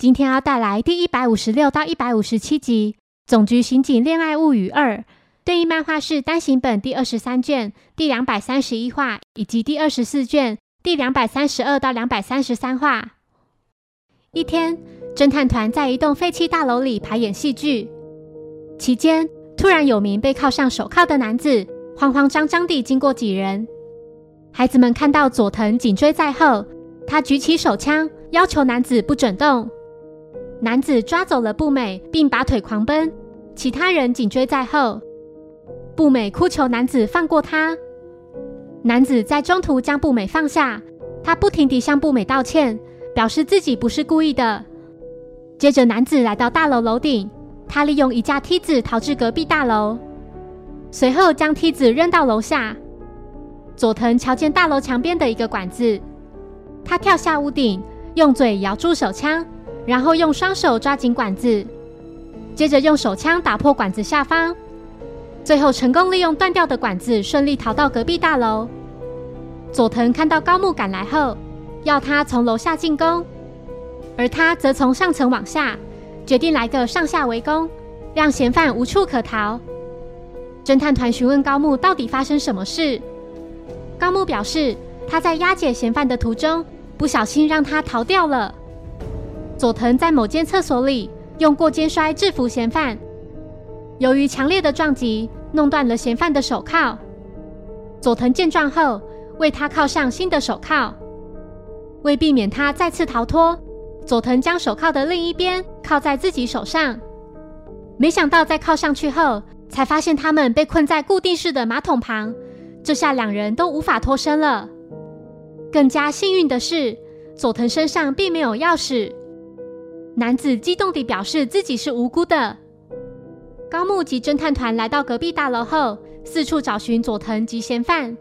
今天要带来第一百五十六到一百五十七集《总局刑警恋爱物语二》对应漫画是单行本第二十三卷第两百三十一话，以及第二十四卷第两百三十二到两百三十三话。一天，侦探团在一栋废弃大楼里排演戏剧，期间突然有名被铐上手铐的男子慌慌张张地经过几人，孩子们看到佐藤紧追在后，他举起手枪要求男子不准动。男子抓走了步美，并拔腿狂奔，其他人紧追在后。步美哭求男子放过他，男子在中途将步美放下，他不停地向步美道歉，表示自己不是故意的。接着，男子来到大楼楼顶，他利用一架梯子逃至隔壁大楼，随后将梯子扔到楼下。佐藤瞧见大楼墙边的一个管子，他跳下屋顶，用嘴咬住手枪。然后用双手抓紧管子，接着用手枪打破管子下方，最后成功利用断掉的管子顺利逃到隔壁大楼。佐藤看到高木赶来后，要他从楼下进攻，而他则从上层往下，决定来个上下围攻，让嫌犯无处可逃。侦探团询问高木到底发生什么事，高木表示他在押解嫌犯的途中不小心让他逃掉了。佐藤在某间厕所里用过肩摔制服嫌犯，由于强烈的撞击弄断了嫌犯的手铐。佐藤见状后为他铐上新的手铐，为避免他再次逃脱，佐藤将手铐的另一边铐在自己手上。没想到在铐上去后，才发现他们被困在固定式的马桶旁，这下两人都无法脱身了。更加幸运的是，佐藤身上并没有钥匙。男子激动地表示自己是无辜的。高木及侦探团来到隔壁大楼后，四处找寻佐藤及嫌犯。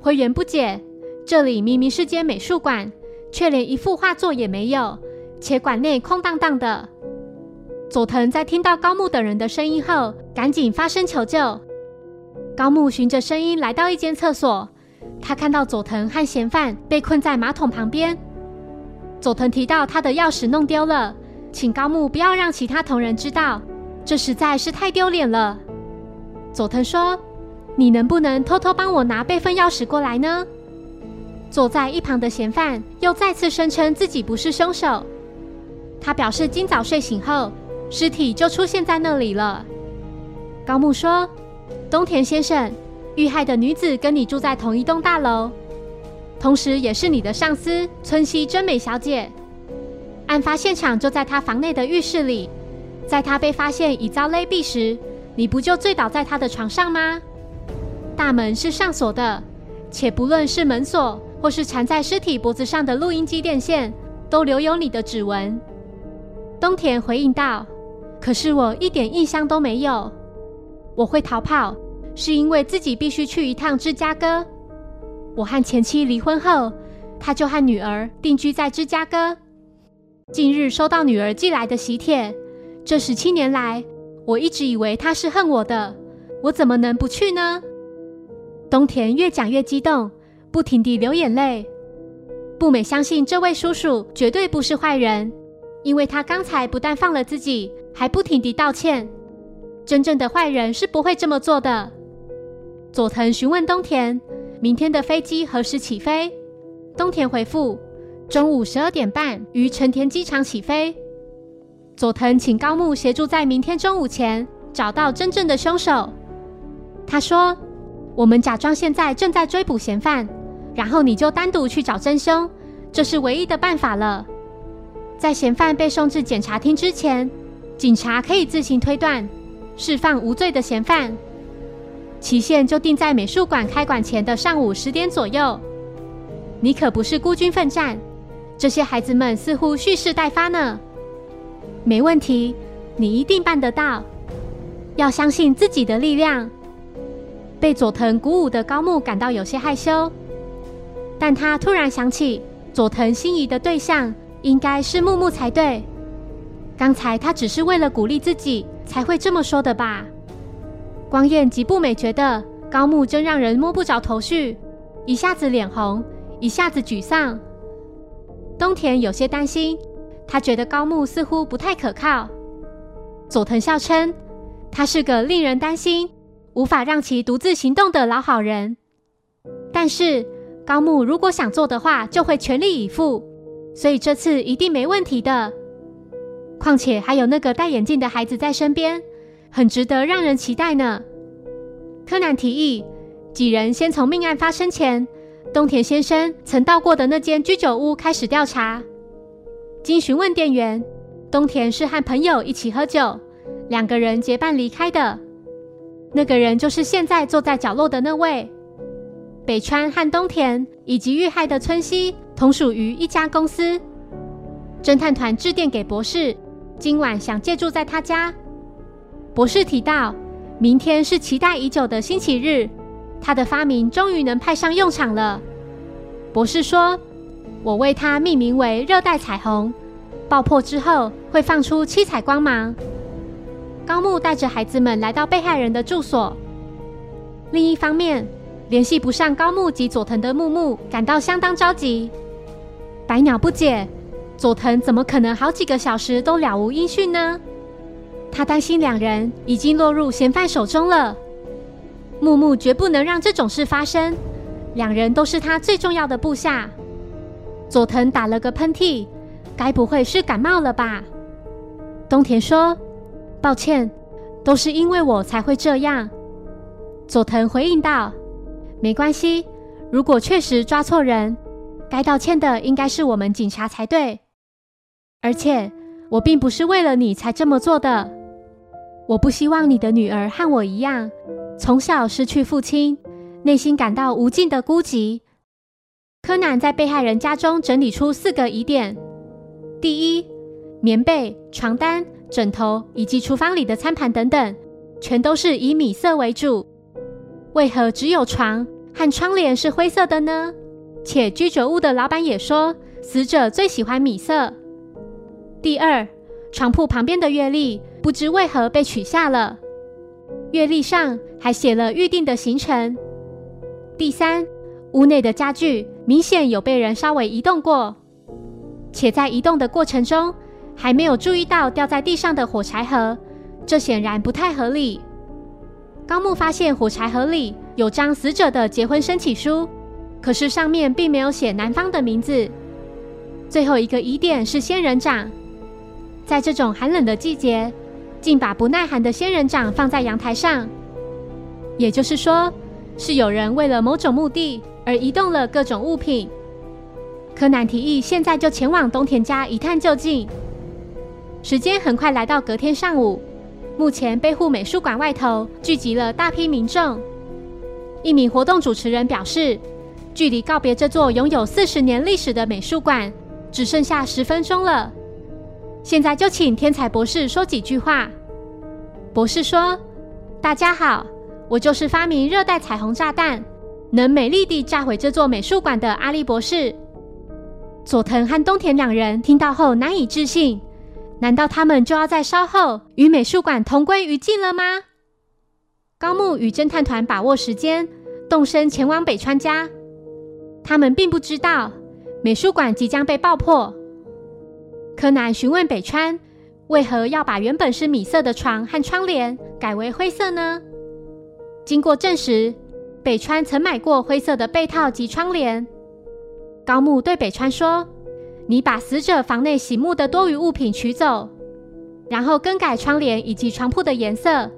灰原不解，这里明明是间美术馆，却连一幅画作也没有，且馆内空荡荡的。佐藤在听到高木等人的声音后，赶紧发声求救。高木循着声音来到一间厕所，他看到佐藤和嫌犯被困在马桶旁边。佐藤提到他的钥匙弄丢了，请高木不要让其他同仁知道，这实在是太丢脸了。佐藤说：“你能不能偷偷帮我拿备份钥匙过来呢？”坐在一旁的嫌犯又再次声称自己不是凶手。他表示今早睡醒后，尸体就出现在那里了。高木说：“东田先生，遇害的女子跟你住在同一栋大楼。”同时，也是你的上司村西真美小姐。案发现场就在她房内的浴室里，在她被发现已遭勒毙时，你不就醉倒在她的床上吗？大门是上锁的，且不论是门锁或是缠在尸体脖子上的录音机电线，都留有你的指纹。东田回应道：“可是我一点印象都没有。我会逃跑，是因为自己必须去一趟芝加哥。”我和前妻离婚后，他就和女儿定居在芝加哥。近日收到女儿寄来的喜帖，这十七年来，我一直以为他是恨我的，我怎么能不去呢？东田越讲越激动，不停地流眼泪。步美相信这位叔叔绝对不是坏人，因为他刚才不但放了自己，还不停地道歉。真正的坏人是不会这么做的。佐藤询问东田。明天的飞机何时起飞？东田回复：中午十二点半于成田机场起飞。佐藤请高木协助在明天中午前找到真正的凶手。他说：“我们假装现在正在追捕嫌犯，然后你就单独去找真凶，这是唯一的办法了。在嫌犯被送至检察厅之前，警察可以自行推断，释放无罪的嫌犯。”期限就定在美术馆开馆前的上午十点左右。你可不是孤军奋战，这些孩子们似乎蓄势待发呢。没问题，你一定办得到。要相信自己的力量。被佐藤鼓舞的高木感到有些害羞，但他突然想起佐藤心仪的对象应该是木木才对。刚才他只是为了鼓励自己才会这么说的吧。光彦及步美觉得高木真让人摸不着头绪，一下子脸红，一下子沮丧。东田有些担心，他觉得高木似乎不太可靠。佐藤笑称，他是个令人担心、无法让其独自行动的老好人。但是高木如果想做的话，就会全力以赴，所以这次一定没问题的。况且还有那个戴眼镜的孩子在身边，很值得让人期待呢。柯南提议，几人先从命案发生前，东田先生曾到过的那间居酒屋开始调查。经询问店员，东田是和朋友一起喝酒，两个人结伴离开的。那个人就是现在坐在角落的那位。北川和东田以及遇害的村西同属于一家公司。侦探团致电给博士，今晚想借住在他家。博士提到，明天是期待已久的星期日，他的发明终于能派上用场了。博士说：“我为它命名为热带彩虹，爆破之后会放出七彩光芒。”高木带着孩子们来到被害人的住所。另一方面，联系不上高木及佐藤的木木感到相当着急。白鸟不解，佐藤怎么可能好几个小时都了无音讯呢？他担心两人已经落入嫌犯手中了。木木绝不能让这种事发生，两人都是他最重要的部下。佐藤打了个喷嚏，该不会是感冒了吧？东田说：“抱歉，都是因为我才会这样。”佐藤回应道。没关系，如果确实抓错人，该道歉的应该是我们警察才对。而且我并不是为了你才这么做的。我不希望你的女儿和我一样，从小失去父亲，内心感到无尽的孤寂。柯南在被害人家中整理出四个疑点：第一，棉被、床单、枕头以及厨房里的餐盘等等，全都是以米色为主。为何只有床和窗帘是灰色的呢？且居酒屋的老板也说，死者最喜欢米色。第二，床铺旁边的月历不知为何被取下了，月历上还写了预定的行程。第三，屋内的家具明显有被人稍微移动过，且在移动的过程中还没有注意到掉在地上的火柴盒，这显然不太合理。高木发现火柴盒里有张死者的结婚申请书，可是上面并没有写男方的名字。最后一个疑点是仙人掌，在这种寒冷的季节，竟把不耐寒的仙人掌放在阳台上，也就是说，是有人为了某种目的而移动了各种物品。柯南提议现在就前往东田家一探究竟。时间很快来到隔天上午。目前，被护美术馆外头聚集了大批民众。一名活动主持人表示，距离告别这座拥有四十年历史的美术馆，只剩下十分钟了。现在就请天才博士说几句话。博士说：“大家好，我就是发明热带彩虹炸弹，能美丽地炸毁这座美术馆的阿笠博士。”佐藤和东田两人听到后难以置信。难道他们就要在稍后与美术馆同归于尽了吗？高木与侦探团把握时间，动身前往北川家。他们并不知道美术馆即将被爆破。柯南询问北川，为何要把原本是米色的床和窗帘改为灰色呢？经过证实，北川曾买过灰色的被套及窗帘。高木对北川说。你把死者房内醒目的多余物品取走，然后更改窗帘以及床铺的颜色，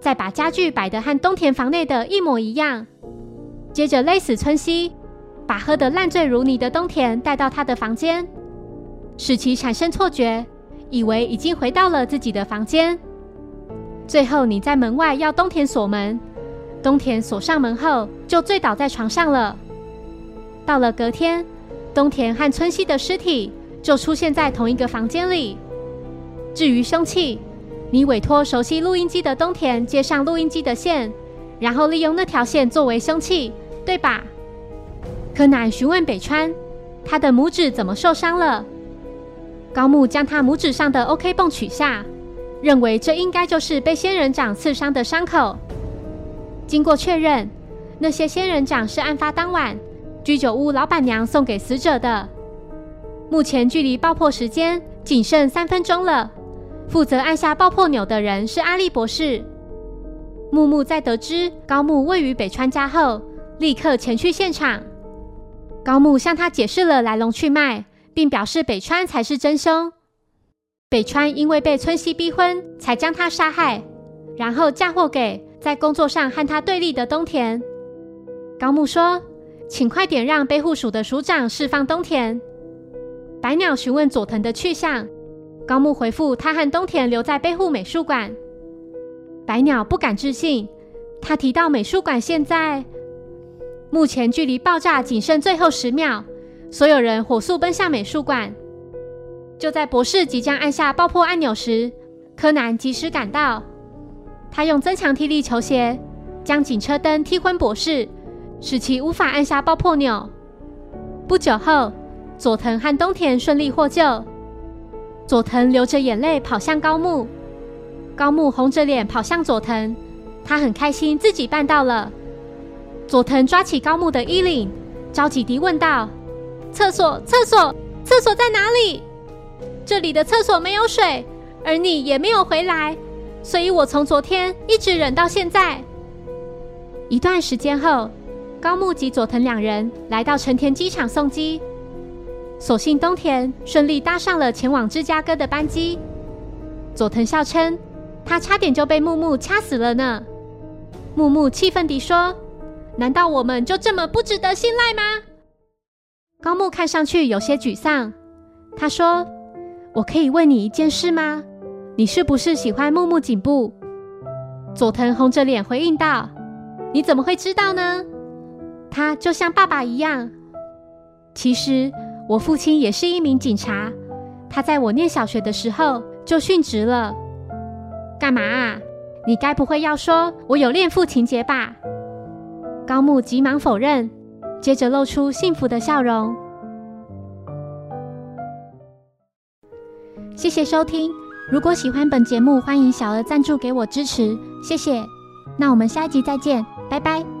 再把家具摆得和东田房内的一模一样。接着勒死村西，把喝得烂醉如泥的东田带到他的房间，使其产生错觉，以为已经回到了自己的房间。最后你在门外要东田锁门，东田锁上门后就醉倒在床上了。到了隔天。东田和村西的尸体就出现在同一个房间里。至于凶器，你委托熟悉录音机的东田接上录音机的线，然后利用那条线作为凶器，对吧？柯南询问北川，他的拇指怎么受伤了？高木将他拇指上的 OK 泵取下，认为这应该就是被仙人掌刺伤的伤口。经过确认，那些仙人掌是案发当晚。居酒屋老板娘送给死者的。目前距离爆破时间仅剩三分钟了。负责按下爆破钮的人是阿笠博士。木木在得知高木位于北川家后，立刻前去现场。高木向他解释了来龙去脉，并表示北川才是真凶。北川因为被村西逼婚，才将他杀害，然后嫁祸给在工作上和他对立的东田。高木说：“请快点让北户署的署长释放东田。”白鸟询问佐藤的去向，高木回复他和东田留在背户美术馆。白鸟不敢置信，他提到美术馆现在目前距离爆炸仅剩最后十秒，所有人火速奔向美术馆。就在博士即将按下爆破按钮时，柯南及时赶到，他用增强踢力球鞋将警车灯踢昏博士，使其无法按下爆破钮。不久后，佐藤和东田顺利获救。佐藤流着眼泪跑向高木。高木红着脸跑向佐藤，他很开心自己办到了。佐藤抓起高木的衣领，着急地问道：“厕所，厕所，厕所在哪里？这里的厕所没有水，而你也没有回来，所以我从昨天一直忍到现在。”一段时间后，高木及佐藤两人来到成田机场送机，所幸东田顺利搭上了前往芝加哥的班机。佐藤笑称。他差点就被木木掐死了呢。木木气愤地说：“难道我们就这么不值得信赖吗？”高木看上去有些沮丧。他说：“我可以问你一件事吗？你是不是喜欢木木颈部？”佐藤红着脸回应道：“你怎么会知道呢？他就像爸爸一样。其实我父亲也是一名警察，他在我念小学的时候就殉职了。”干嘛啊？你该不会要说我有恋父情节吧？高木急忙否认，接着露出幸福的笑容。谢谢收听，如果喜欢本节目，欢迎小额赞助给我支持，谢谢。那我们下一集再见，拜拜。